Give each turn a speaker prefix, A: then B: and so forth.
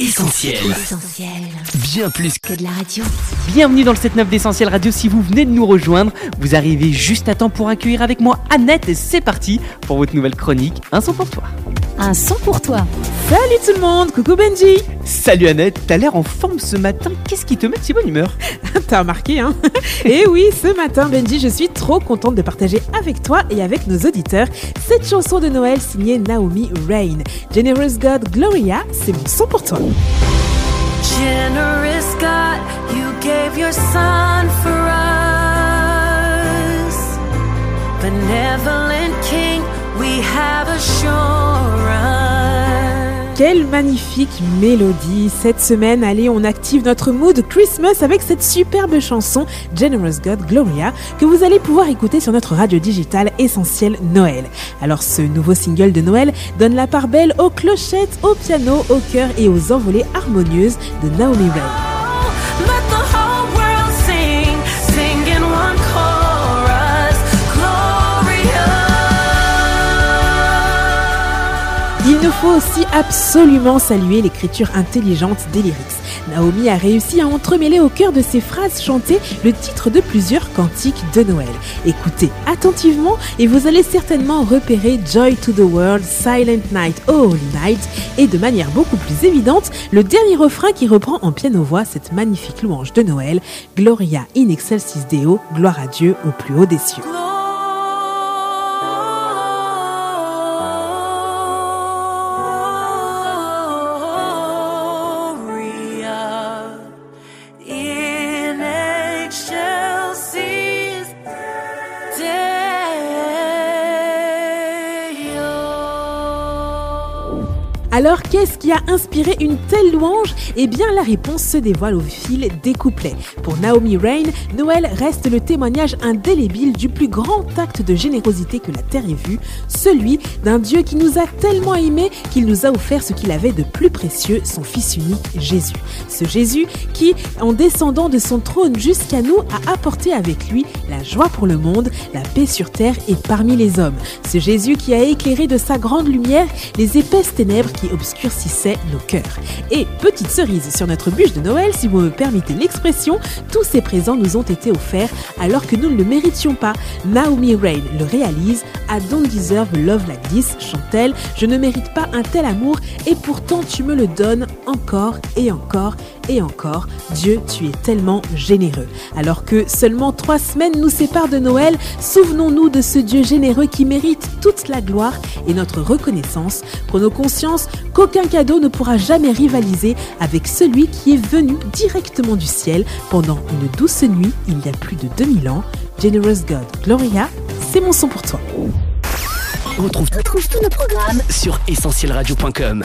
A: Essentiel. Bien plus que
B: de la radio.
C: Bienvenue dans le 7-9 d'Essentiel Radio. Si vous venez de nous rejoindre, vous arrivez juste à temps pour accueillir avec moi Annette. Et c'est parti pour votre nouvelle chronique Un son pour toi.
B: Un son pour toi.
D: Salut tout le monde, coucou Benji
C: Salut Annette, t'as l'air en forme ce matin. Qu'est-ce qui te met de si bonne humeur?
D: T'as remarqué, hein Et oui, ce matin, Benji, je suis trop contente de partager avec toi et avec nos auditeurs cette chanson de Noël signée Naomi Rain. Generous God Gloria, c'est mon son pour toi.
E: Generous God, you gave your son for us. Benevolent King, we have assurance.
D: Quelle magnifique mélodie Cette semaine, allez, on active notre mood Christmas avec cette superbe chanson Generous God Gloria que vous allez pouvoir écouter sur notre radio digitale essentielle Noël. Alors ce nouveau single de Noël donne la part belle aux clochettes, au piano, au chœur et aux envolées harmonieuses de Naomi Rain. Il nous faut aussi absolument saluer l'écriture intelligente des lyrics. Naomi a réussi à entremêler au cœur de ses phrases chantées le titre de plusieurs cantiques de Noël. Écoutez attentivement et vous allez certainement repérer Joy to the World, Silent Night, Holy Night et de manière beaucoup plus évidente le dernier refrain qui reprend en piano-voix cette magnifique louange de Noël, Gloria in excelsis Deo, gloire à Dieu au plus haut des cieux. Alors, qu'est-ce qui a inspiré une telle louange? Eh bien, la réponse se dévoile au fil des couplets. Pour Naomi Rain, Noël reste le témoignage indélébile du plus grand acte de générosité que la terre ait vu, celui d'un Dieu qui nous a tellement aimés qu'il nous a offert ce qu'il avait de plus précieux, son Fils unique, Jésus. Ce Jésus qui, en descendant de son trône jusqu'à nous, a apporté avec lui la joie pour le monde, la paix sur terre et parmi les hommes. Ce Jésus qui a éclairé de sa grande lumière les épaisses ténèbres qui obscurcissaient nos cœurs. Et petite cerise sur notre bûche de Noël, si vous me permettez l'expression, tous ces présents nous ont été offerts alors que nous ne le méritions pas. Naomi Rain le réalise, I don't deserve love like this, chante-t-elle, je ne mérite pas un tel amour et pourtant tu me le donnes encore et encore et encore. Dieu, tu es tellement généreux. Alors que seulement trois semaines nous séparent de Noël, souvenons-nous de ce Dieu généreux qui mérite toute la gloire et notre reconnaissance. Prenons conscience qu'aucun cadeau ne pourra jamais rivaliser avec celui qui est venu directement du ciel pendant une douce nuit il y a plus de 2000 ans. Generous God, Gloria, c'est mon son pour toi.
A: Retrouve
B: tous
A: sur essentielradio.com.